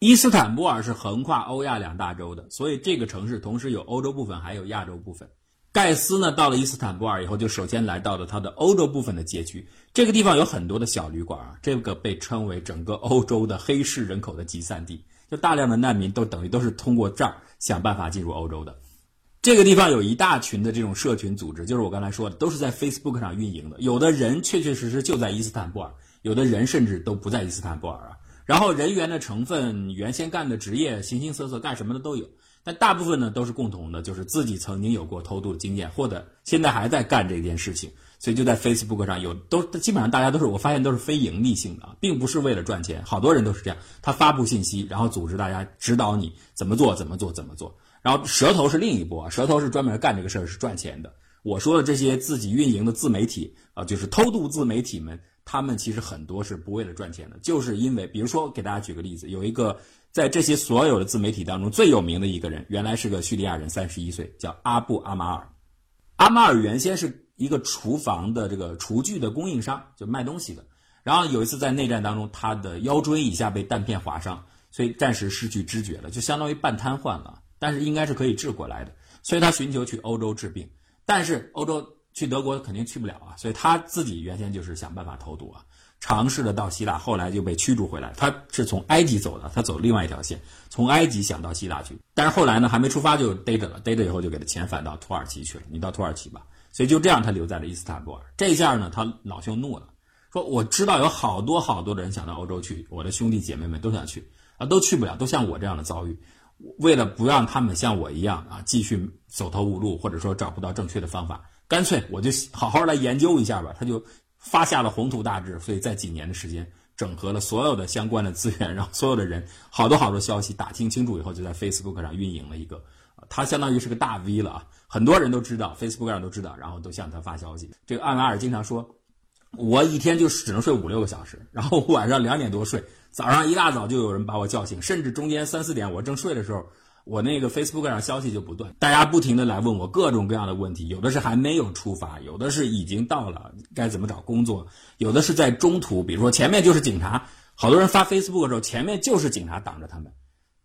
伊斯坦布尔是横跨欧亚两大洲的，所以这个城市同时有欧洲部分，还有亚洲部分。盖斯呢，到了伊斯坦布尔以后，就首先来到了他的欧洲部分的街区。这个地方有很多的小旅馆啊，这个被称为整个欧洲的黑市人口的集散地，就大量的难民都等于都是通过这儿想办法进入欧洲的。这个地方有一大群的这种社群组织，就是我刚才说的，都是在 Facebook 上运营的。有的人确确实实就在伊斯坦布尔，有的人甚至都不在伊斯坦布尔啊。然后人员的成分、原先干的职业、形形色色，干什么的都有。但大部分呢都是共同的，就是自己曾经有过偷渡的经验，或者现在还在干这件事情，所以就在 Facebook 上有都基本上大家都是我发现都是非盈利性的，并不是为了赚钱，好多人都是这样，他发布信息，然后组织大家指导你怎么做怎么做怎么做，然后蛇头是另一波，蛇头是专门干这个事儿是赚钱的。我说的这些自己运营的自媒体啊，就是偷渡自媒体们，他们其实很多是不为了赚钱的，就是因为比如说给大家举个例子，有一个。在这些所有的自媒体当中，最有名的一个人，原来是个叙利亚人，三十一岁，叫阿布阿马尔。阿马尔原先是一个厨房的这个厨具的供应商，就卖东西的。然后有一次在内战当中，他的腰椎以下被弹片划伤，所以暂时失去知觉了，就相当于半瘫痪了。但是应该是可以治过来的，所以他寻求去欧洲治病。但是欧洲去德国肯定去不了啊，所以他自己原先就是想办法偷渡啊。尝试着到希腊，后来就被驱逐回来。他是从埃及走的，他走另外一条线，从埃及想到希腊去。但是后来呢，还没出发就逮着了，逮着以后就给他遣返到土耳其去了。你到土耳其吧。所以就这样，他留在了伊斯坦布尔。这下呢，他老兄怒了，说我知道有好多好多的人想到欧洲去，我的兄弟姐妹们都想去啊，都去不了，都像我这样的遭遇。为了不让他们像我一样啊，继续走投无路，或者说找不到正确的方法，干脆我就好好来研究一下吧。他就。发下了宏图大志，所以在几年的时间，整合了所有的相关的资源，让所有的人好多好多消息打听清楚以后，就在 Facebook 上运营了一个，他相当于是个大 V 了啊，很多人都知道，Facebook 上都知道，然后都向他发消息。这个艾马尔经常说，我一天就只能睡五六个小时，然后晚上两点多睡，早上一大早就有人把我叫醒，甚至中间三四点我正睡的时候。我那个 Facebook 上消息就不断，大家不停的来问我各种各样的问题，有的是还没有出发，有的是已经到了，该怎么找工作，有的是在中途，比如说前面就是警察，好多人发 Facebook 的时候，前面就是警察挡着他们，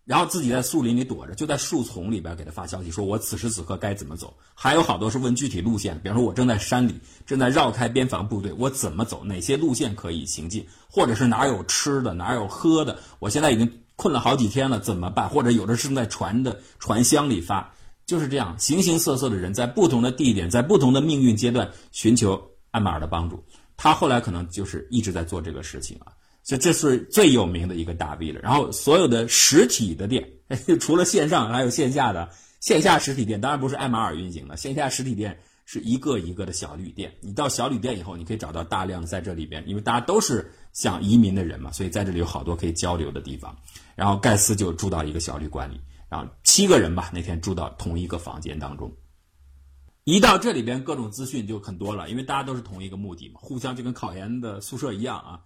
然后自己在树林里躲着，就在树丛里边给他发消息，说我此时此刻该怎么走，还有好多是问具体路线，比方说我正在山里，正在绕开边防部队，我怎么走，哪些路线可以行进，或者是哪有吃的，哪有喝的，我现在已经。困了好几天了，怎么办？或者有的是在船的船箱里发，就是这样，形形色色的人在不同的地点，在不同的命运阶段寻求艾马尔的帮助。他后来可能就是一直在做这个事情啊，所以这是最有名的一个大 V 了。然后所有的实体的店，除了线上还有线下的，线下实体店当然不是艾马尔运行的，线下实体店。是一个一个的小旅店，你到小旅店以后，你可以找到大量在这里边，因为大家都是想移民的人嘛，所以在这里有好多可以交流的地方。然后盖斯就住到一个小旅馆里，然后七个人吧，那天住到同一个房间当中。一到这里边，各种资讯就很多了，因为大家都是同一个目的嘛，互相就跟考研的宿舍一样啊，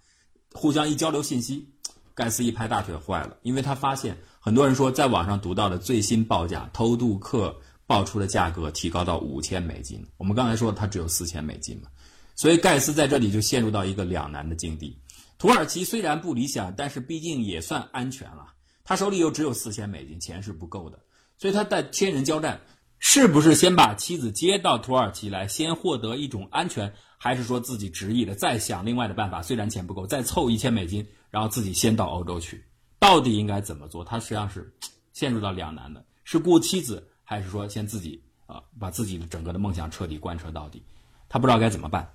互相一交流信息。盖斯一拍大腿坏了，因为他发现很多人说在网上读到的最新报价，偷渡客。报出的价格提高到五千美金，我们刚才说他只有四千美金嘛，所以盖斯在这里就陷入到一个两难的境地。土耳其虽然不理想，但是毕竟也算安全了。他手里又只有四千美金，钱是不够的，所以他在天人交战，是不是先把妻子接到土耳其来，先获得一种安全，还是说自己执意的再想另外的办法？虽然钱不够，再凑一千美金，然后自己先到欧洲去，到底应该怎么做？他实际上是陷入到两难的，是顾妻子。还是说先自己啊，把自己的整个的梦想彻底贯彻到底，他不知道该怎么办。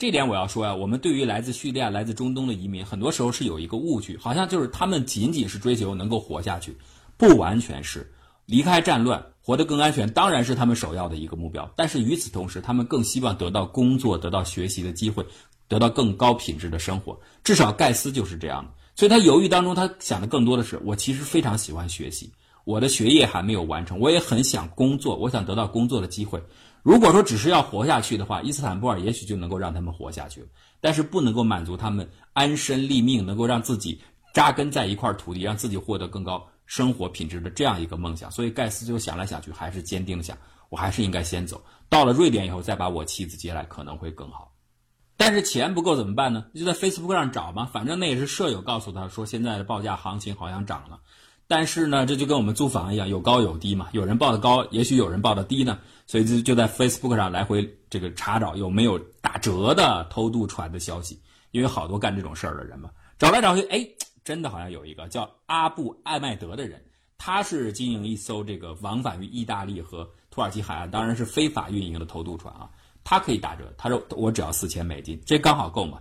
这点我要说呀，我们对于来自叙利亚、来自中东的移民，很多时候是有一个误区，好像就是他们仅仅是追求能够活下去，不完全是离开战乱，活得更安全，当然是他们首要的一个目标。但是与此同时，他们更希望得到工作、得到学习的机会，得到更高品质的生活。至少盖斯就是这样的，所以他犹豫当中，他想的更多的是，我其实非常喜欢学习。我的学业还没有完成，我也很想工作，我想得到工作的机会。如果说只是要活下去的话，伊斯坦布尔也许就能够让他们活下去，但是不能够满足他们安身立命，能够让自己扎根在一块土地，让自己获得更高生活品质的这样一个梦想。所以盖斯就想来想去，还是坚定的想，我还是应该先走到了瑞典以后，再把我妻子接来可能会更好。但是钱不够怎么办呢？就在 Facebook 上找嘛，反正那也是舍友告诉他说现在的报价行情好像涨了。但是呢，这就跟我们租房一样，有高有低嘛。有人报的高，也许有人报的低呢。所以就就在 Facebook 上来回这个查找有没有打折的偷渡船的消息，因为好多干这种事儿的人嘛，找来找去，哎，真的好像有一个叫阿布艾麦德的人，他是经营一艘这个往返于意大利和土耳其海岸，当然是非法运营的偷渡船啊。他可以打折，他说我只要四千美金，这刚好够嘛。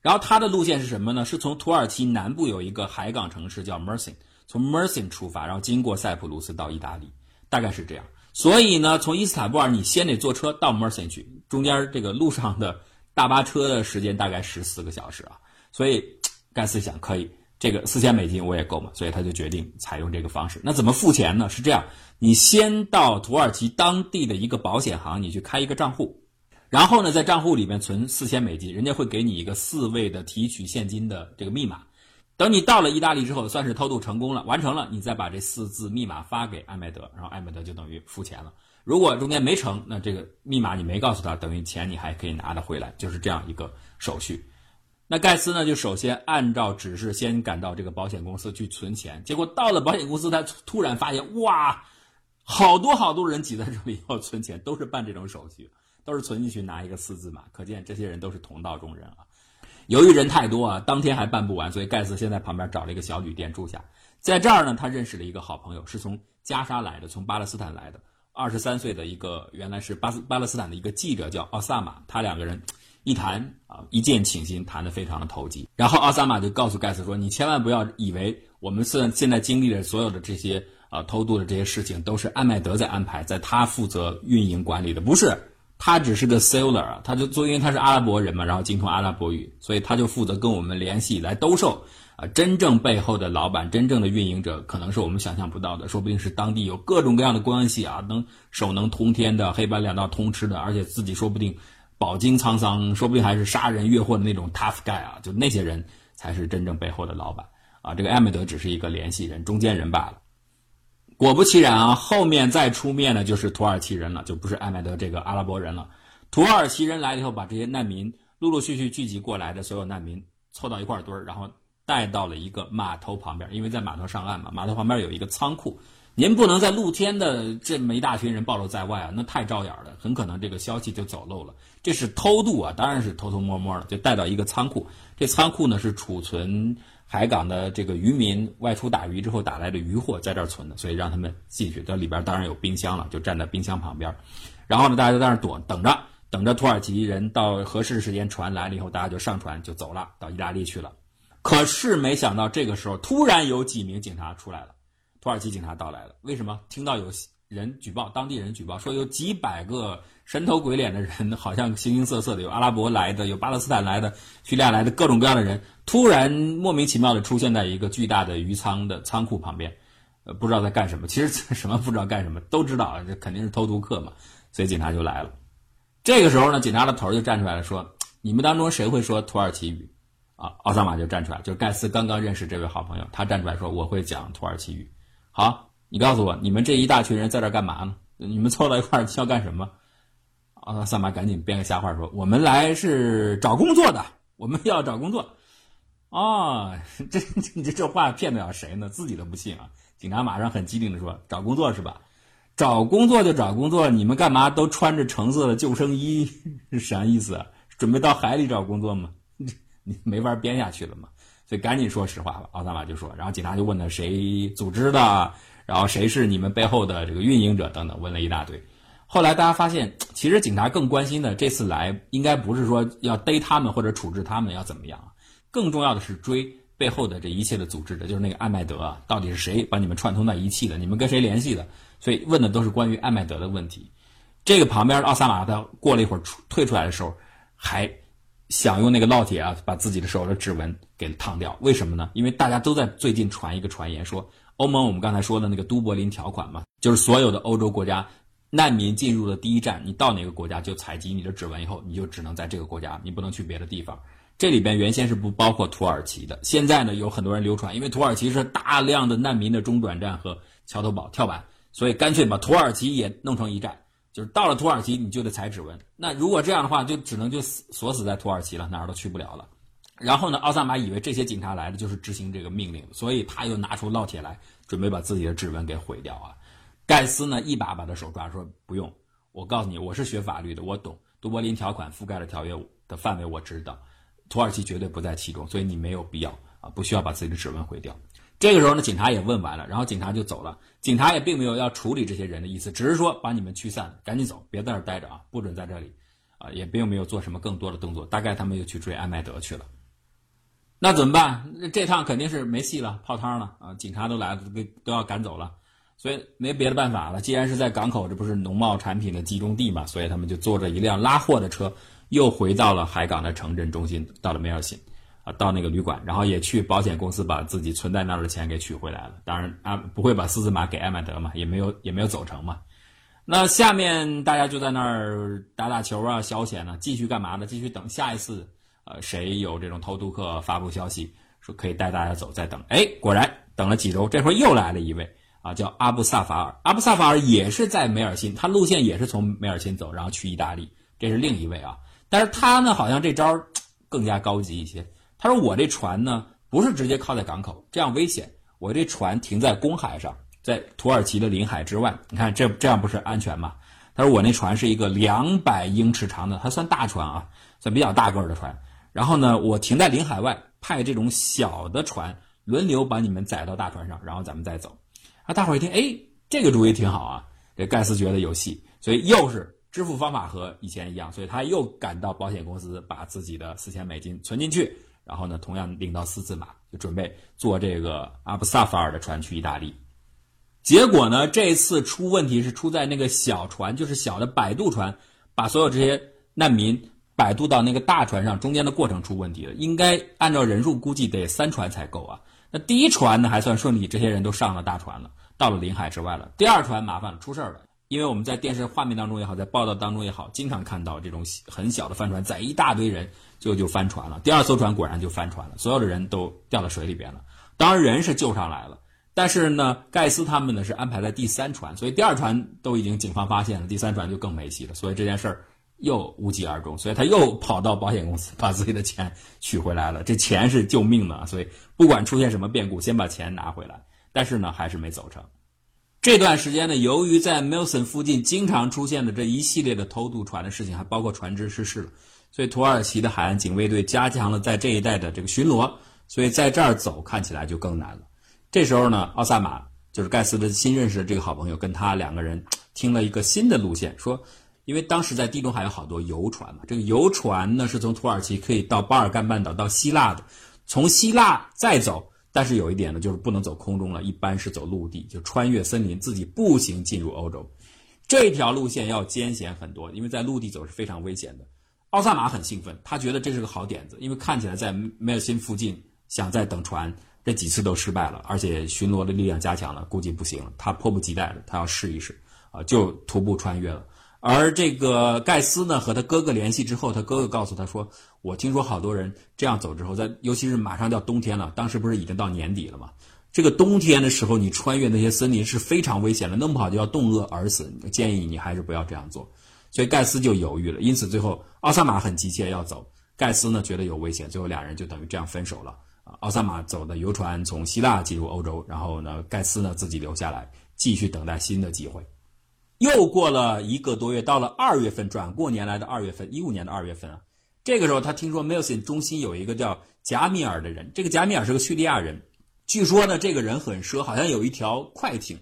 然后他的路线是什么呢？是从土耳其南部有一个海港城市叫 Mersin，从 Mersin 出发，然后经过塞浦路斯到意大利，大概是这样。所以呢，从伊斯坦布尔你先得坐车到 Mersin 去，中间这个路上的大巴车的时间大概十四个小时啊。所以 盖茨想可以，这个四千美金我也够嘛，所以他就决定采用这个方式。那怎么付钱呢？是这样，你先到土耳其当地的一个保险行，你去开一个账户。然后呢，在账户里面存四千美金，人家会给你一个四位的提取现金的这个密码。等你到了意大利之后，算是偷渡成功了，完成了，你再把这四字密码发给艾麦德，然后艾麦德就等于付钱了。如果中间没成，那这个密码你没告诉他，等于钱你还可以拿得回来，就是这样一个手续。那盖斯呢，就首先按照指示先赶到这个保险公司去存钱，结果到了保险公司，他突然发现，哇，好多好多人挤在这里要存钱，都是办这种手续。都是存进去拿一个四字码，可见这些人都是同道中人啊。由于人太多啊，当天还办不完，所以盖茨先在旁边找了一个小旅店住下。在这儿呢，他认识了一个好朋友，是从加沙来的，从巴勒斯坦来的，二十三岁的一个原来是巴斯巴勒斯坦的一个记者，叫奥萨马。他两个人一谈啊，一见倾心，谈得非常的投机。然后奥萨马就告诉盖茨说：“你千万不要以为我们现现在经历的所有的这些啊偷渡的这些事情都是艾麦德在安排，在他负责运营管理的，不是。”他只是个 sailor 啊，他就做，因为他是阿拉伯人嘛，然后精通阿拉伯语，所以他就负责跟我们联系来兜售。啊，真正背后的老板，真正的运营者，可能是我们想象不到的，说不定是当地有各种各样的关系啊，能手能通天的，黑白两道通吃的，而且自己说不定饱经沧桑，说不定还是杀人越货的那种 tough guy 啊，就那些人才是真正背后的老板啊。这个艾美德只是一个联系人、中间人罢了。果不其然啊，后面再出面的就是土耳其人了，就不是艾麦德这个阿拉伯人了。土耳其人来了以后，把这些难民陆陆续续聚集过来的所有难民凑到一块堆儿，然后带到了一个码头旁边，因为在码头上岸嘛，码头旁边有一个仓库。您不能在露天的这么一大群人暴露在外啊，那太招眼了，很可能这个消息就走漏了。这是偷渡啊，当然是偷偷摸摸的，就带到一个仓库。这仓库呢是储存。海港的这个渔民外出打鱼之后打来的渔货在这儿存的，所以让他们进去。这里边当然有冰箱了，就站在冰箱旁边。然后呢，大家就在那儿躲，等着，等着土耳其人到合适的时间，船来了以后，大家就上船就走了，到意大利去了。可是没想到这个时候，突然有几名警察出来了，土耳其警察到来了。为什么？听到有人举报，当地人举报说有几百个。神头鬼脸的人，好像形形色色的，有阿拉伯来的，有巴勒斯坦来的，叙利亚来的，各种各样的人，突然莫名其妙的出现在一个巨大的鱼仓的仓库旁边，呃，不知道在干什么。其实什么不知道干什么，都知道这肯定是偷渡客嘛，所以警察就来了。这个时候呢，警察的头就站出来了，说：“你们当中谁会说土耳其语？”啊，奥萨马就站出来，就是盖斯刚刚认识这位好朋友，他站出来说：“我会讲土耳其语。”好，你告诉我，你们这一大群人在这干嘛呢？你们凑到一块儿要干什么？啊，萨马赶紧编个瞎话说：“我们来是找工作的，我们要找工作。”哦，这你 这这话骗得了谁呢？自己都不信啊！警察马上很机灵的说：“找工作是吧？找工作就找工作，你们干嘛都穿着橙色的救生衣？是 啥意思？准备到海里找工作吗？你没法编下去了嘛！所以赶紧说实话吧。”奥萨马就说，然后警察就问他谁组织的，然后谁是你们背后的这个运营者等等，问了一大堆。后来大家发现，其实警察更关心的这次来，应该不是说要逮他们或者处置他们要怎么样，更重要的是追背后的这一切的组织者，就是那个艾麦德啊，到底是谁把你们串通在一起的？你们跟谁联系的？所以问的都是关于艾麦德的问题。这个旁边的奥萨马他过了一会儿出退出来的时候，还想用那个烙铁啊，把自己的手的指纹给烫掉。为什么呢？因为大家都在最近传一个传言，说欧盟我们刚才说的那个都柏林条款嘛，就是所有的欧洲国家。难民进入的第一站，你到哪个国家就采集你的指纹，以后你就只能在这个国家，你不能去别的地方。这里边原先是不包括土耳其的，现在呢有很多人流传，因为土耳其是大量的难民的中转站和桥头堡跳板，所以干脆把土耳其也弄成一站。就是到了土耳其你就得采指纹。那如果这样的话，就只能就死锁死在土耳其了，哪儿都去不了了。然后呢，奥萨马以为这些警察来了就是执行这个命令，所以他又拿出烙铁来，准备把自己的指纹给毁掉啊。盖斯呢，一把把他手抓，说不用，我告诉你，我是学法律的，我懂，都柏林条款覆盖的条约的范围我知道，土耳其绝对不在其中，所以你没有必要啊，不需要把自己的指纹毁掉。这个时候呢，警察也问完了，然后警察就走了。警察也并没有要处理这些人的意思，只是说把你们驱散，赶紧走，别在这待着啊，不准在这里，啊，也并没有做什么更多的动作。大概他们又去追艾麦德去了。那怎么办？这趟肯定是没戏了，泡汤了啊！警察都来了，都都要赶走了，所以没别的办法了。既然是在港口，这不是农贸产品的集中地嘛，所以他们就坐着一辆拉货的车，又回到了海港的城镇中心，到了梅尔辛。啊，到那个旅馆，然后也去保险公司把自己存在那儿的钱给取回来了。当然啊，不会把四字码给艾曼德嘛，也没有也没有走成嘛。那下面大家就在那儿打打球啊，消遣呢，继续干嘛呢？继续等下一次，呃，谁有这种偷渡客发布消息说可以带大家走，再等。哎，果然等了几周，这会儿又来了一位啊，叫阿布萨法尔。阿布萨法尔也是在梅尔辛，他路线也是从梅尔辛走，然后去意大利。这是另一位啊，但是他呢，好像这招更加高级一些。他说：“我这船呢，不是直接靠在港口，这样危险。我这船停在公海上，在土耳其的领海之外。你看，这这样不是安全吗？”他说：“我那船是一个两百英尺长的，它算大船啊，算比较大个儿的船。然后呢，我停在领海外，派这种小的船轮流把你们载到大船上，然后咱们再走。”啊，大伙儿一听，哎，这个主意挺好啊。这盖斯觉得有戏，所以又是支付方法和以前一样，所以他又赶到保险公司，把自己的四千美金存进去。然后呢，同样领到四字马，就准备坐这个阿布萨法尔的船去意大利。结果呢，这次出问题是出在那个小船，就是小的摆渡船，把所有这些难民摆渡到那个大船上，中间的过程出问题了。应该按照人数估计得三船才够啊。那第一船呢还算顺利，这些人都上了大船了，到了领海之外了。第二船麻烦了，出事儿了。因为我们在电视画面当中也好，在报道当中也好，经常看到这种很小的帆船载一大堆人，就就翻船了。第二艘船果然就翻船了，所有的人都掉到水里边了。当然人是救上来了，但是呢，盖斯他们呢是安排在第三船，所以第二船都已经警方发现了，第三船就更没戏了。所以这件事儿又无疾而终，所以他又跑到保险公司把自己的钱取回来了。这钱是救命的，所以不管出现什么变故，先把钱拿回来。但是呢，还是没走成。这段时间呢，由于在 Milson 附近经常出现的这一系列的偷渡船的事情，还包括船只失事了，所以土耳其的海岸警卫队加强了在这一带的这个巡逻，所以在这儿走看起来就更难了。这时候呢，奥萨马就是盖斯的新认识的这个好朋友，跟他两个人 听了一个新的路线，说，因为当时在地中海有好多游船嘛，这个游船呢是从土耳其可以到巴尔干半岛到希腊的，从希腊再走。但是有一点呢，就是不能走空中了，一般是走陆地，就穿越森林，自己步行进入欧洲。这条路线要艰险很多，因为在陆地走是非常危险的。奥萨马很兴奋，他觉得这是个好点子，因为看起来在梅尔辛附近想再等船，这几次都失败了，而且巡逻的力量加强了，估计不行了。他迫不及待的，他要试一试，啊，就徒步穿越了。而这个盖斯呢，和他哥哥联系之后，他哥哥告诉他说：“我听说好多人这样走之后，在尤其是马上要冬天了，当时不是已经到年底了吗？这个冬天的时候，你穿越那些森林是非常危险的，弄不好就要冻饿而死。建议你还是不要这样做。”所以盖斯就犹豫了。因此最后奥萨马很急切要走，盖斯呢觉得有危险，最后俩人就等于这样分手了。啊，奥萨马走的游船从希腊进入欧洲，然后呢，盖斯呢自己留下来继续等待新的机会。又过了一个多月，到了二月份，转过年来的二月份，一五年的二月份啊，这个时候他听说 Milson 中心有一个叫贾米尔的人，这个贾米尔是个叙利亚人，据说呢，这个人很奢，好像有一条快艇，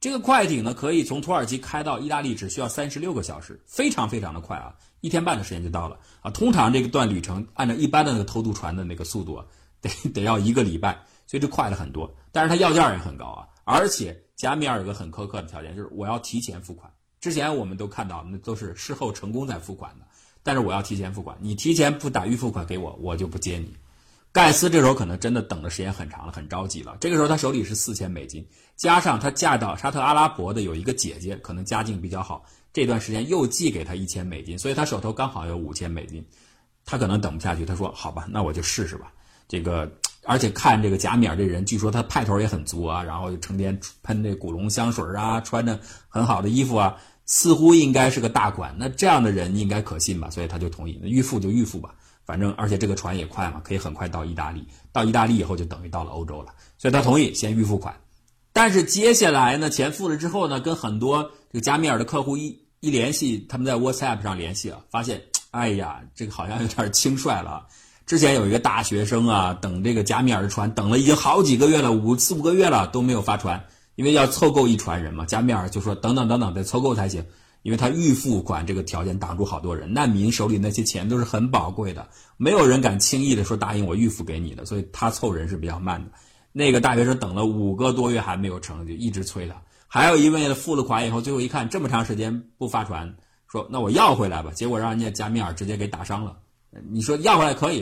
这个快艇呢可以从土耳其开到意大利，只需要三十六个小时，非常非常的快啊，一天半的时间就到了啊。通常这个段旅程按照一般的那个偷渡船的那个速度啊，得得要一个礼拜，所以这快了很多。但是他要价也很高啊，而且。加米尔有个很苛刻的条件，就是我要提前付款。之前我们都看到，那都是事后成功再付款的，但是我要提前付款。你提前不打预付款给我，我就不接你。盖斯这时候可能真的等的时间很长了，很着急了。这个时候他手里是四千美金，加上他嫁到沙特阿拉伯的有一个姐姐，可能家境比较好，这段时间又寄给他一千美金，所以他手头刚好有五千美金。他可能等不下去，他说：“好吧，那我就试试吧。”这个。而且看这个贾米尔这人，据说他派头也很足啊，然后就成天喷那古龙香水啊，穿着很好的衣服啊，似乎应该是个大款，那这样的人应该可信吧？所以他就同意，那预付就预付吧，反正而且这个船也快嘛，可以很快到意大利，到意大利以后就等于到了欧洲了，所以他同意先预付款。但是接下来呢，钱付了之后呢，跟很多这个加米尔的客户一一联系，他们在 WhatsApp 上联系啊，发现，哎呀，这个好像有点轻率了。之前有一个大学生啊，等这个加米尔的船，等了已经好几个月了，五四五个月了都没有发船。因为要凑够一船人嘛，加米尔就说等等等等得凑够才行，因为他预付款这个条件挡住好多人，难民手里那些钱都是很宝贵的，没有人敢轻易的说答应我预付给你的，所以他凑人是比较慢的。那个大学生等了五个多月还没有成就，一直催他。还有一位付了款以后，最后一看这么长时间不发船，说那我要回来吧，结果让人家加米尔直接给打伤了。你说要回来可以，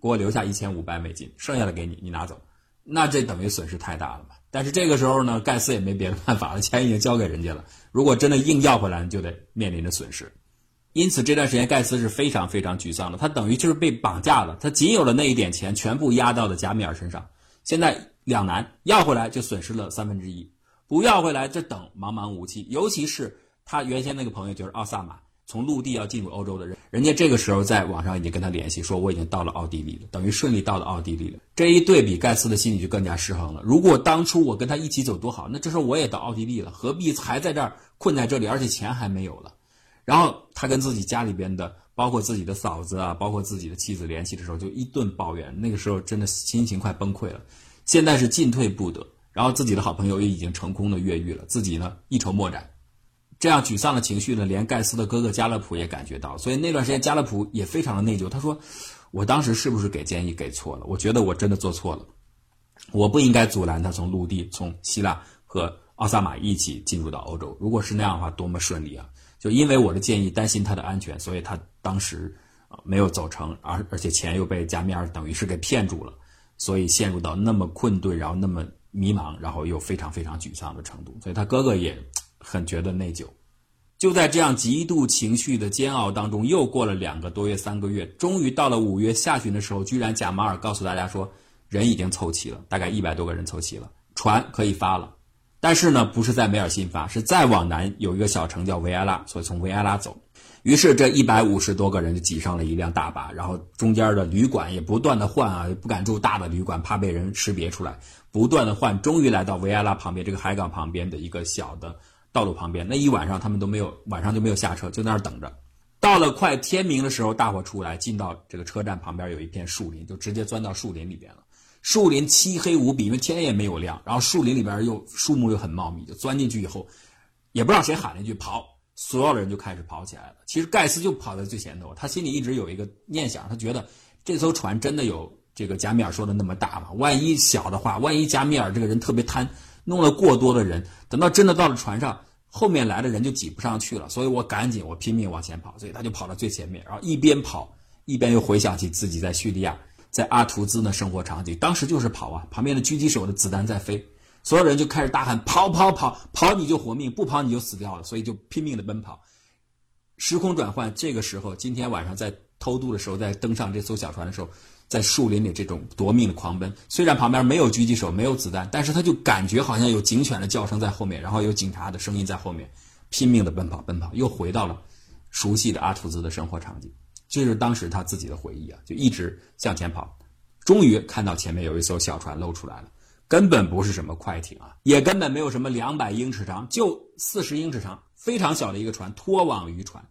给我留下一千五百美金，剩下的给你，你拿走。那这等于损失太大了嘛？但是这个时候呢，盖茨也没别的办法了，钱已经交给人家了。如果真的硬要回来，就得面临着损失。因此这段时间盖茨是非常非常沮丧的，他等于就是被绑架了。他仅有的那一点钱全部压到了加米尔身上，现在两难：要回来就损失了三分之一，不要回来就等茫茫无期。尤其是他原先那个朋友就是奥萨马。从陆地要进入欧洲的人，人家这个时候在网上已经跟他联系，说我已经到了奥地利了，等于顺利到了奥地利了。这一对比，盖茨的心里就更加失衡了。如果当初我跟他一起走多好，那这时候我也到奥地利了，何必还在这儿困在这里，而且钱还没有了。然后他跟自己家里边的，包括自己的嫂子啊，包括自己的妻子联系的时候，就一顿抱怨。那个时候真的心情快崩溃了。现在是进退不得，然后自己的好朋友也已经成功的越狱了，自己呢一筹莫展。这样沮丧的情绪呢，连盖斯的哥哥加勒普也感觉到，所以那段时间加勒普也非常的内疚。他说：“我当时是不是给建议给错了？我觉得我真的做错了，我不应该阻拦他从陆地从希腊和奥萨马一起进入到欧洲。如果是那样的话，多么顺利啊！就因为我的建议，担心他的安全，所以他当时啊没有走成，而而且钱又被加米尔等于是给骗住了，所以陷入到那么困顿，然后那么迷茫，然后又非常非常沮丧的程度。所以他哥哥也。”很觉得内疚，就在这样极度情绪的煎熬当中，又过了两个多月、三个月，终于到了五月下旬的时候，居然贾马尔告诉大家说，人已经凑齐了，大概一百多个人凑齐了，船可以发了。但是呢，不是在梅尔辛发，是再往南有一个小城叫维埃拉，所以从维埃拉走。于是这一百五十多个人就挤上了一辆大巴，然后中间的旅馆也不断的换啊，不敢住大的旅馆，怕被人识别出来，不断的换，终于来到维埃拉旁边这个海港旁边的一个小的。道路旁边那一晚上，他们都没有晚上就没有下车，就在那儿等着。到了快天明的时候，大伙出来，进到这个车站旁边有一片树林，就直接钻到树林里边了。树林漆黑无比，因为天也没有亮。然后树林里边又树木又很茂密，就钻进去以后，也不知道谁喊了一句“跑”，所有的人就开始跑起来了。其实盖斯就跑在最前头，他心里一直有一个念想，他觉得这艘船真的有这个加米尔说的那么大吗？万一小的话，万一加米尔这个人特别贪。弄了过多的人，等到真的到了船上，后面来的人就挤不上去了，所以我赶紧，我拼命往前跑，所以他就跑到最前面，然后一边跑一边又回想起自己在叙利亚、在阿图兹的生活场景，当时就是跑啊，旁边的狙击手的子弹在飞，所有人就开始大喊跑跑跑跑，你就活命，不跑你就死掉了，所以就拼命的奔跑。时空转换，这个时候，今天晚上在偷渡的时候，在登上这艘小船的时候。在树林里这种夺命的狂奔，虽然旁边没有狙击手，没有子弹，但是他就感觉好像有警犬的叫声在后面，然后有警察的声音在后面，拼命的奔跑，奔跑，又回到了熟悉的阿图兹的生活场景。这是当时他自己的回忆啊，就一直向前跑，终于看到前面有一艘小船露出来了，根本不是什么快艇啊，也根本没有什么两百英尺长，就四十英尺长，非常小的一个船，拖网渔船。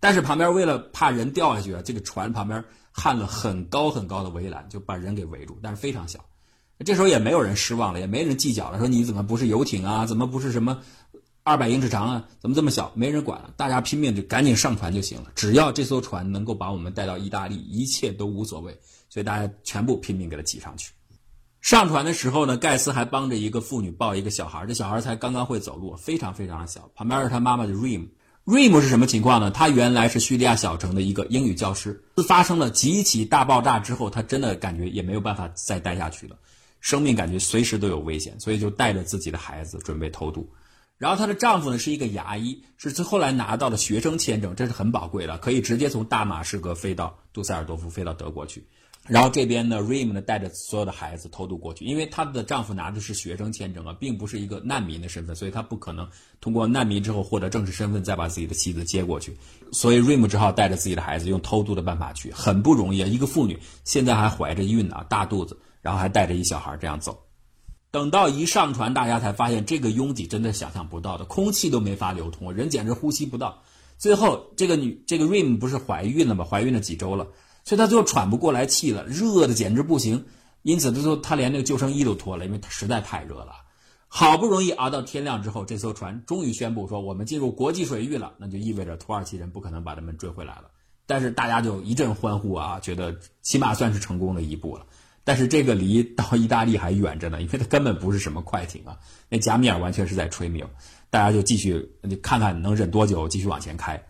但是旁边为了怕人掉下去啊，这个船旁边。焊了很高很高的围栏，就把人给围住，但是非常小。这时候也没有人失望了，也没人计较了，说你怎么不是游艇啊？怎么不是什么二百英尺长啊？怎么这么小？没人管了，大家拼命就赶紧上船就行了。只要这艘船能够把我们带到意大利，一切都无所谓。所以大家全部拼命给他挤上去。上船的时候呢，盖斯还帮着一个妇女抱一个小孩，这小孩才刚刚会走路，非常非常的小。旁边是他妈妈的 Rim。瑞姆是什么情况呢？他原来是叙利亚小城的一个英语教师。自发生了几起大爆炸之后，他真的感觉也没有办法再待下去了，生命感觉随时都有危险，所以就带着自己的孩子准备偷渡。然后她的丈夫呢是一个牙医，是后来拿到了学生签证，这是很宝贵的，可以直接从大马士革飞到杜塞尔多夫，飞到德国去。然后这边呢，Rim 呢带着所有的孩子偷渡过去，因为她的丈夫拿的是学生签证啊，并不是一个难民的身份，所以她不可能通过难民之后获得正式身份再把自己的妻子接过去，所以 Rim 只好带着自己的孩子用偷渡的办法去，很不容易啊！一个妇女现在还怀着孕呢，大肚子，然后还带着一小孩这样走。等到一上船，大家才发现这个拥挤真的想象不到的，空气都没法流通，人简直呼吸不到。最后这个女这个 Rim 不是怀孕了吗？怀孕了几周了。所以他最后喘不过来气了，热的简直不行，因此他说他连那个救生衣都脱了，因为他实在太热了。好不容易熬到天亮之后，这艘船终于宣布说我们进入国际水域了，那就意味着土耳其人不可能把他们追回来了。但是大家就一阵欢呼啊，觉得起码算是成功的一步了。但是这个离到意大利还远着呢，因为它根本不是什么快艇啊，那加米尔完全是在吹牛。大家就继续就看看能忍多久，继续往前开。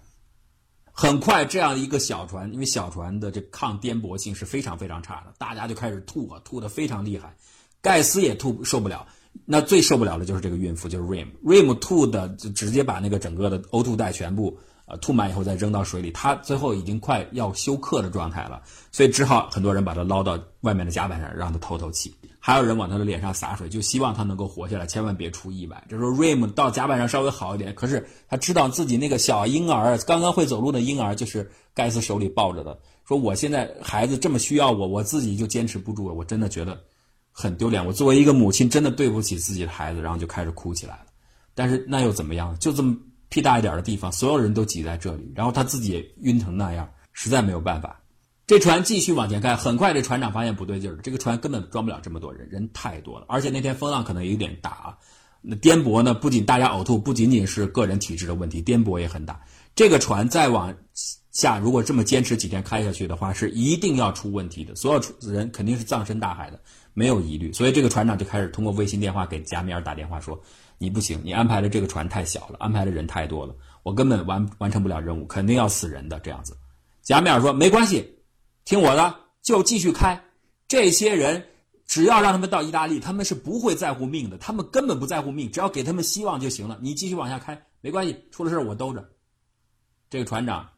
很快，这样一个小船，因为小船的这抗颠簸性是非常非常差的，大家就开始吐啊，吐得非常厉害。盖斯也吐受不了，那最受不了的就是这个孕妇，就是 Rim，Rim 吐的就直接把那个整个的 O2 袋全部。呃，吐满以后再扔到水里，他最后已经快要休克的状态了，所以只好很多人把他捞到外面的甲板上，让他透透气。还有人往他的脸上洒水，就希望他能够活下来，千万别出意外。这时候 Rim 到甲板上稍微好一点，可是他知道自己那个小婴儿，刚刚会走路的婴儿，就是盖斯手里抱着的，说我现在孩子这么需要我，我自己就坚持不住了，我真的觉得很丢脸。我作为一个母亲，真的对不起自己的孩子，然后就开始哭起来了。但是那又怎么样？就这么。屁大一点的地方，所有人都挤在这里，然后他自己也晕成那样，实在没有办法。这船继续往前开，很快这船长发现不对劲儿，这个船根本装不了这么多人，人太多了，而且那天风浪可能有点大啊。那颠簸呢，不仅大家呕吐，不仅仅是个人体质的问题，颠簸也很大。这个船再往下，如果这么坚持几天开下去的话，是一定要出问题的，所有人肯定是葬身大海的，没有疑虑。所以这个船长就开始通过卫星电话给贾米尔打电话说。你不行，你安排的这个船太小了，安排的人太多了，我根本完完成不了任务，肯定要死人的这样子。贾米尔说：“没关系，听我的，就继续开。这些人只要让他们到意大利，他们是不会在乎命的，他们根本不在乎命，只要给他们希望就行了。你继续往下开，没关系，出了事我兜着。”这个船长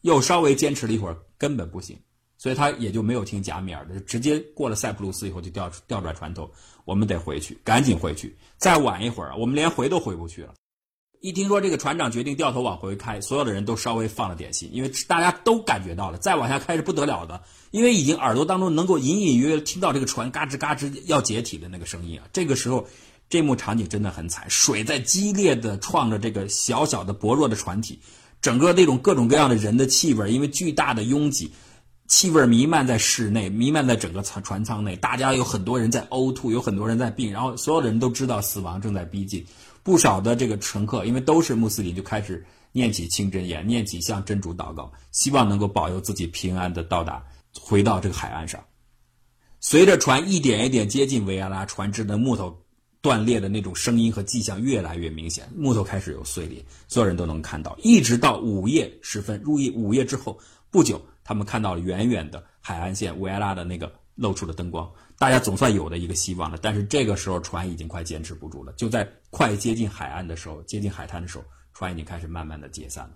又稍微坚持了一会儿，根本不行。所以他也就没有听贾米尔的，直接过了塞浦路斯以后就调调转船头，我们得回去，赶紧回去。再晚一会儿，我们连回都回不去了。一听说这个船长决定掉头往回开，所有的人都稍微放了点心，因为大家都感觉到了，再往下开是不得了的，因为已经耳朵当中能够隐隐约约听到这个船嘎吱嘎吱要解体的那个声音啊。这个时候，这幕场景真的很惨，水在激烈的撞着这个小小的薄弱的船体，整个那种各种各样的人的气味，因为巨大的拥挤。气味弥漫在室内，弥漫在整个舱船舱内，大家有很多人在呕吐，有很多人在病，然后所有的人都知道死亡正在逼近。不少的这个乘客，因为都是穆斯林，就开始念起清真言，念起向真主祷告，希望能够保佑自己平安的到达，回到这个海岸上。随着船一点一点接近维埃拉，船只的木头断裂的那种声音和迹象越来越明显，木头开始有碎裂，所有人都能看到。一直到午夜时分，入夜午夜之后不久。他们看到了远远的海岸线维埃拉的那个露出的灯光，大家总算有了一个希望了。但是这个时候船已经快坚持不住了，就在快接近海岸的时候，接近海滩的时候，船已经开始慢慢的解散了。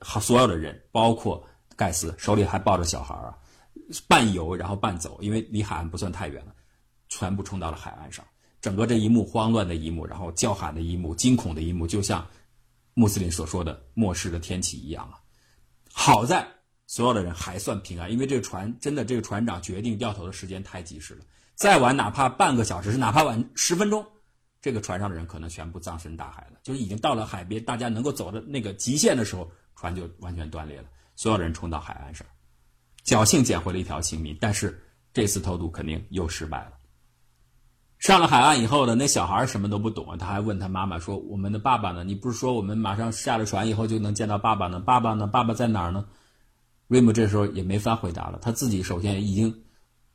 好，所有的人，包括盖斯，手里还抱着小孩啊，半游然后半走，因为离海岸不算太远了，全部冲到了海岸上。整个这一幕慌乱的一幕，然后叫喊的一幕，惊恐的一幕，就像穆斯林所说的末世的天启一样啊！好在。所有的人还算平安，因为这个船真的，这个船长决定掉头的时间太及时了。再晚哪怕半个小时，是哪怕晚十分钟，这个船上的人可能全部葬身大海了。就是已经到了海边，大家能够走的那个极限的时候，船就完全断裂了。所有人冲到海岸上，侥幸捡回了一条性命，但是这次偷渡肯定又失败了。上了海岸以后呢，那小孩什么都不懂啊，他还问他妈妈说：“我们的爸爸呢？你不是说我们马上下了船以后就能见到爸爸呢？爸爸呢？爸爸在哪儿呢？”瑞姆这时候也没法回答了，他自己首先已经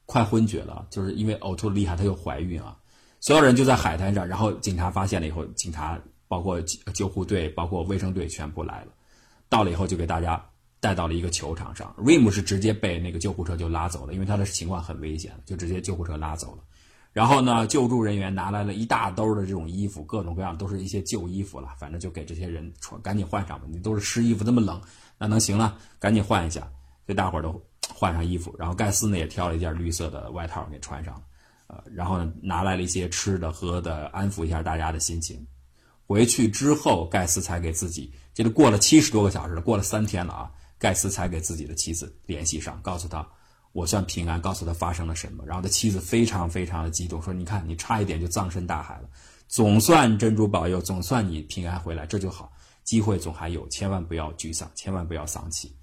快昏厥了，就是因为呕吐厉害，他又怀孕啊。所有人就在海滩上，然后警察发现了以后，警察包括救护队、包括卫生队全部来了。到了以后就给大家带到了一个球场上，瑞姆是直接被那个救护车就拉走了，因为他的情况很危险，就直接救护车拉走了。然后呢，救助人员拿来了一大兜的这种衣服，各种各样都是一些旧衣服了，反正就给这些人穿，赶紧换上吧。你都是湿衣服，这么冷。那能行了，赶紧换一下。所以大伙都换上衣服，然后盖斯呢也挑了一件绿色的外套给穿上了，呃，然后呢拿来了一些吃的喝的，安抚一下大家的心情。回去之后，盖斯才给自己，这都过了七十多个小时了，过了三天了啊，盖斯才给自己的妻子联系上，告诉他我算平安，告诉他发生了什么。然后他妻子非常非常的激动，说：“你看，你差一点就葬身大海了，总算真主保佑，总算你平安回来，这就好，机会总还有，千万不要沮丧，千万不要丧气。”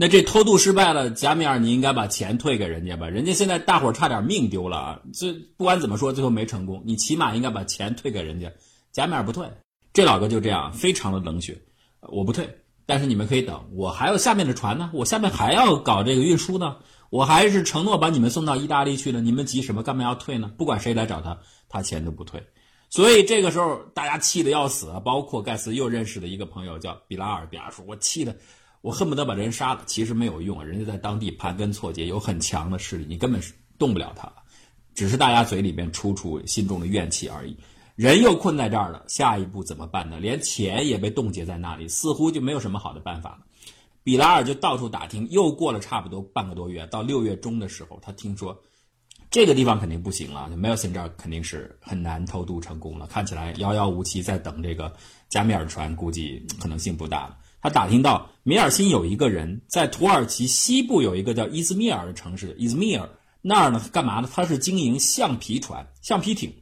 那这偷渡失败了，贾米尔，你应该把钱退给人家吧？人家现在大伙差点命丢了啊，这不管怎么说，最后没成功。你起码应该把钱退给人家。贾米尔不退，这老哥就这样，非常的冷血。我不退，但是你们可以等，我还有下面的船呢，我下面还要搞这个运输呢，我还是承诺把你们送到意大利去了。你们急什么？干嘛要退呢？不管谁来找他，他钱都不退。所以这个时候大家气得要死，包括盖茨又认识的一个朋友叫比拉尔，比拉尔说：“我气得。”我恨不得把人杀了，其实没有用，人家在当地盘根错节，有很强的势力，你根本是动不了他，只是大家嘴里边出出心中的怨气而已。人又困在这儿了，下一步怎么办呢？连钱也被冻结在那里，似乎就没有什么好的办法了。比拉尔就到处打听，又过了差不多半个多月，到六月中的时候，他听说这个地方肯定不行了，梅尔森这儿肯定是很难偷渡成功了，看起来遥遥无期，在等这个加米尔船，估计可能性不大了。他打听到米尔辛有一个人在土耳其西部有一个叫伊兹密尔的城市，伊兹密尔那儿呢干嘛呢？他是经营橡皮船、橡皮艇。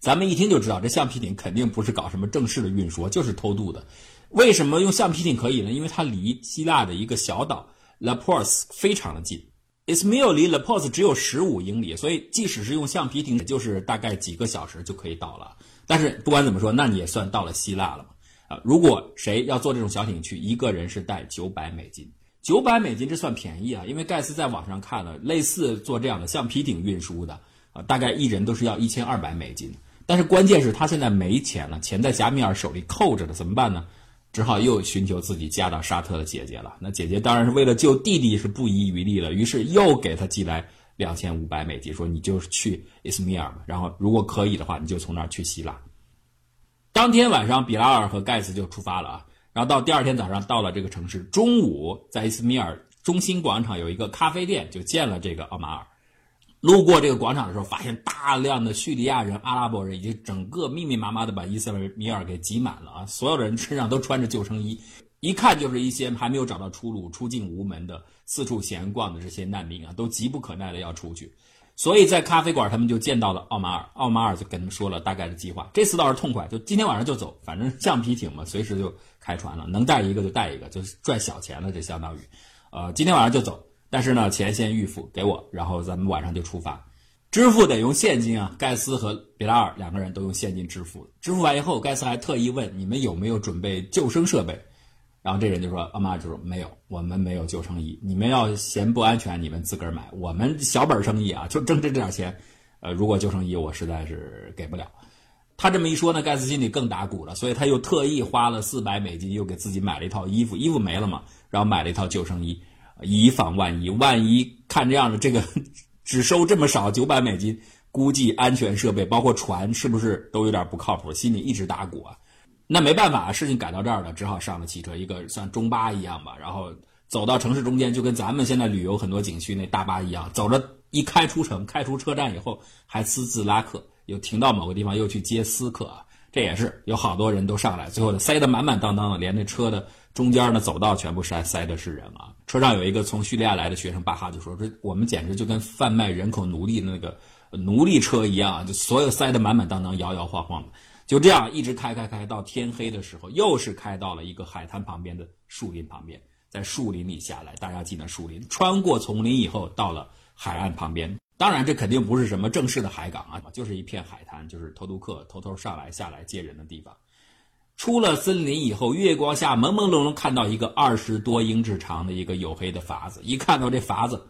咱们一听就知道，这橡皮艇肯定不是搞什么正式的运输，就是偷渡的。为什么用橡皮艇可以呢？因为它离希腊的一个小岛 Lapos 非常的近。，Ismail 离 Lapos 只有十五英里，所以即使是用橡皮艇，也就是大概几个小时就可以到了。但是不管怎么说，那你也算到了希腊了嘛。啊，如果谁要坐这种小艇去，一个人是带九百美金，九百美金这算便宜啊！因为盖茨在网上看了类似做这样的橡皮艇运输的，啊，大概一人都是要一千二百美金。但是关键是他现在没钱了，钱在贾米尔手里扣着的，怎么办呢？只好又寻求自己嫁到沙特的姐姐了。那姐姐当然是为了救弟弟是不遗余力了，于是又给他寄来两千五百美金，说你就是去伊斯米尔吧，然后如果可以的话，你就从那儿去希腊。当天晚上，比拉尔和盖茨就出发了啊，然后到第二天早上到了这个城市，中午在伊斯米尔中心广场有一个咖啡店，就见了这个奥马尔。路过这个广场的时候，发现大量的叙利亚人、阿拉伯人已经整个密密麻麻的把伊斯兰米尔给挤满了啊，所有的人身上都穿着救生衣，一看就是一些还没有找到出路、出境无门的、四处闲逛的这些难民啊，都急不可耐的要出去。所以在咖啡馆，他们就见到了奥马尔。奥马尔就跟他们说了大概的计划。这次倒是痛快，就今天晚上就走，反正橡皮艇嘛，随时就开船了，能带一个就带一个，就是赚小钱了。这相当于，呃，今天晚上就走，但是呢，钱先预付给我，然后咱们晚上就出发。支付得用现金啊，盖斯和比拉尔两个人都用现金支付。支付完以后，盖斯还特意问你们有没有准备救生设备。然后这人就说：“阿妈就说没有，我们没有救生衣。你们要嫌不安全，你们自个儿买。我们小本生意啊，就挣这这点钱。呃，如果救生衣，我实在是给不了。”他这么一说呢，盖茨心里更打鼓了，所以他又特意花了四百美金，又给自己买了一套衣服。衣服没了嘛，然后买了一套救生衣，以防万一。万一看这样的这个 只收这么少九百美金，估计安全设备包括船是不是都有点不靠谱？心里一直打鼓啊。那没办法，事情赶到这儿了，只好上了汽车，一个算中巴一样吧，然后走到城市中间，就跟咱们现在旅游很多景区那大巴一样，走着一开出城，开出车站以后还私自拉客，又停到某个地方又去接私客啊，这也是有好多人都上来，最后塞得满满当当的，连那车的中间的走道全部塞塞的是人啊。车上有一个从叙利亚来的学生巴哈就说：“这我们简直就跟贩卖人口奴隶的那个奴隶车一样，就所有塞得满满当当，摇摇晃晃的。”就这样一直开开开到天黑的时候，又是开到了一个海滩旁边的树林旁边，在树林里下来，大家记得树林，穿过丛林以后到了海岸旁边。当然，这肯定不是什么正式的海港啊，就是一片海滩，就是偷渡客偷偷上来下来接人的地方。出了森林以后，月光下朦朦胧胧看到一个二十多英尺长的一个黝黑的筏子，一看到这筏子。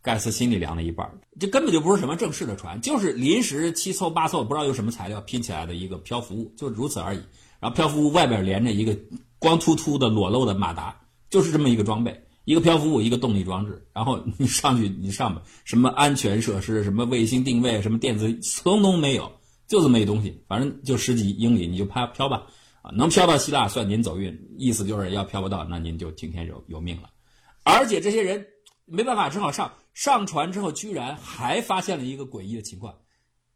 盖茨心里凉了一半，这根本就不是什么正式的船，就是临时七凑八凑，不知道用什么材料拼起来的一个漂浮物，就如此而已。然后漂浮物外边连着一个光秃秃的裸露的马达，就是这么一个装备，一个漂浮物，一个动力装置。然后你上去，你上吧什么安全设施、什么卫星定位、什么电子，通通没有，就这么一东西，反正就十几英里，你就拍漂吧，能漂到希腊算您走运，意思就是要漂不到，那您就听天由由命了。而且这些人没办法，只好上上船之后，居然还发现了一个诡异的情况：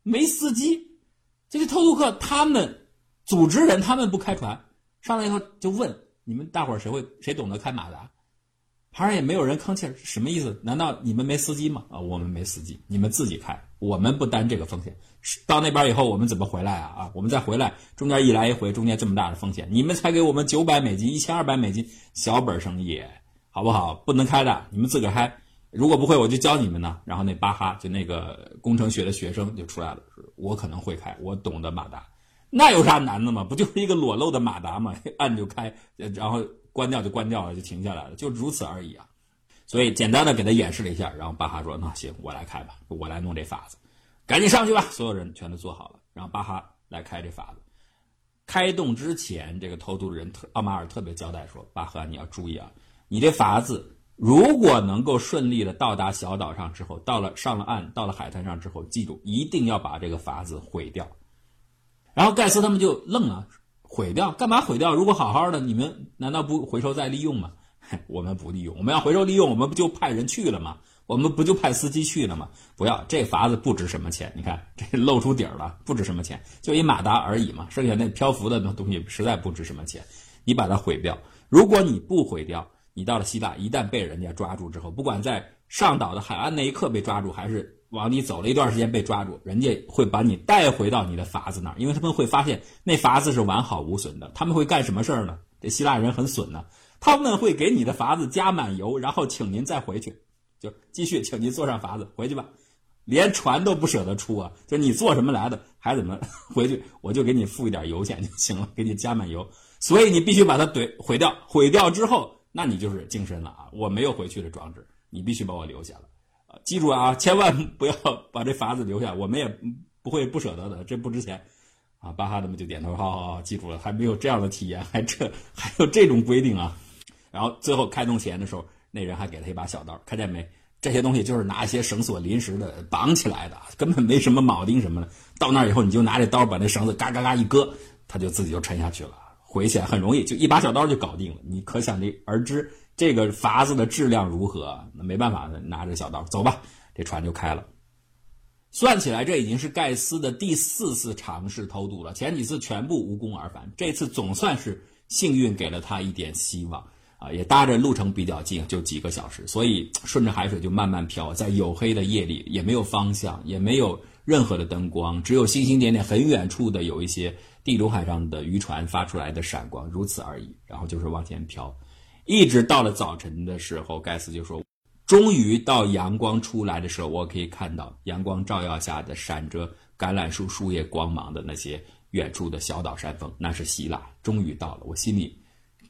没司机。这些偷渡客他们组织人，他们不开船，上来以后就问你们大伙儿谁会谁懂得开马达？旁边也没有人吭气，什么意思？难道你们没司机吗？啊，我们没司机，你们自己开，我们不担这个风险。到那边以后，我们怎么回来啊？啊，我们再回来，中间一来一回，中间这么大的风险，你们才给我们九百美金、一千二百美金，小本生意，好不好？不能开的，你们自个儿开。如果不会，我就教你们呢。然后那巴哈就那个工程学的学生就出来了，我可能会开，我懂得马达，那有啥难的嘛？不就是一个裸露的马达嘛？按就开，然后关掉就关掉了，就停下来了，就如此而已啊。所以简单的给他演示了一下，然后巴哈说：“那行，我来开吧，我来弄这法子，赶紧上去吧。”所有人全都做好了，然后巴哈来开这法子。开动之前，这个偷渡的人特奥马尔特别交代说：“巴哈，你要注意啊，你这法子。”如果能够顺利的到达小岛上之后，到了上了岸，到了海滩上之后，记住一定要把这个筏子毁掉。然后盖斯他们就愣了，毁掉干嘛？毁掉？如果好好的，你们难道不回收再利用吗？我们不利用，我们要回收利用，我们不就派人去了吗？我们不就派司机去了吗？不要，这筏子不值什么钱。你看，这露出底儿了，不值什么钱，就一马达而已嘛。剩下那漂浮的东西实在不值什么钱，你把它毁掉。如果你不毁掉，你到了希腊，一旦被人家抓住之后，不管在上岛的海岸那一刻被抓住，还是往里走了一段时间被抓住，人家会把你带回到你的筏子那儿，因为他们会发现那筏子是完好无损的。他们会干什么事儿呢？这希腊人很损呢，他们会给你的筏子加满油，然后请您再回去，就继续请您坐上筏子回去吧，连船都不舍得出啊！就你坐什么来的，还怎么 回去？我就给你付一点油钱就行了，给你加满油。所以你必须把它怼毁掉，毁掉之后。那你就是精神了啊！我没有回去的装置，你必须把我留下了，记住啊，千万不要把这筏子留下，我们也不会不舍得的，这不值钱，啊，巴哈他们就点头，好好好，记住了，还没有这样的体验，还这还有这种规定啊！然后最后开动前的时候，那人还给他一把小刀，看见没？这些东西就是拿一些绳索临时的绑起来的，根本没什么铆钉什么的。到那以后，你就拿这刀把那绳子嘎嘎嘎一割，他就自己就沉下去了。回起来很容易，就一把小刀就搞定了。你可想而知这个筏子的质量如何？那没办法，拿着小刀走吧，这船就开了。算起来，这已经是盖斯的第四次尝试偷渡了。前几次全部无功而返，这次总算是幸运给了他一点希望啊！也搭着路程比较近，就几个小时，所以顺着海水就慢慢漂，在黝黑的夜里，也没有方向，也没有任何的灯光，只有星星点点，很远处的有一些。地中海上的渔船发出来的闪光，如此而已。然后就是往前飘，一直到了早晨的时候，盖斯就说：“终于到阳光出来的时候，我可以看到阳光照耀下的闪着橄榄树树叶光芒的那些远处的小岛山峰，那是希腊。终于到了，我心里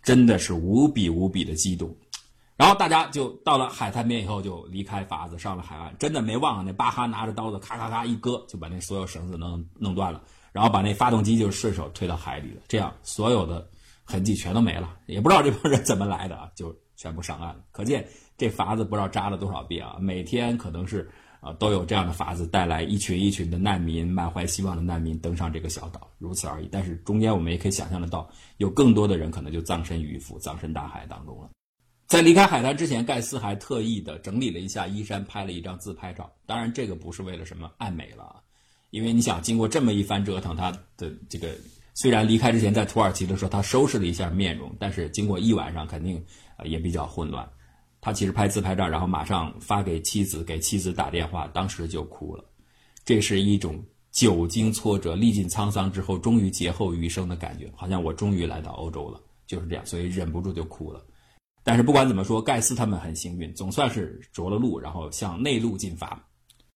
真的是无比无比的激动。然后大家就到了海滩边以后，就离开筏子，上了海岸。真的没忘了，那巴哈拿着刀子，咔咔咔一割，就把那所有绳子弄弄断了。”然后把那发动机就顺手推到海里了，这样所有的痕迹全都没了，也不知道这帮人怎么来的啊，就全部上岸了。可见这筏子不知道扎了多少遍啊，每天可能是啊都有这样的法子带来一群一群的难民，满怀希望的难民登上这个小岛，如此而已。但是中间我们也可以想象得到，有更多的人可能就葬身鱼腹，葬身大海当中了。在离开海滩之前，盖斯还特意的整理了一下衣衫，拍了一张自拍照。当然，这个不是为了什么爱美了。因为你想，经过这么一番折腾，他的这个虽然离开之前在土耳其的时候他收拾了一下面容，但是经过一晚上，肯定啊也比较混乱。他其实拍自拍照，然后马上发给妻子，给妻子打电话，当时就哭了。这是一种久经挫折、历尽沧桑之后，终于劫后余生的感觉，好像我终于来到欧洲了，就是这样，所以忍不住就哭了。但是不管怎么说，盖斯他们很幸运，总算是着了陆，然后向内陆进发。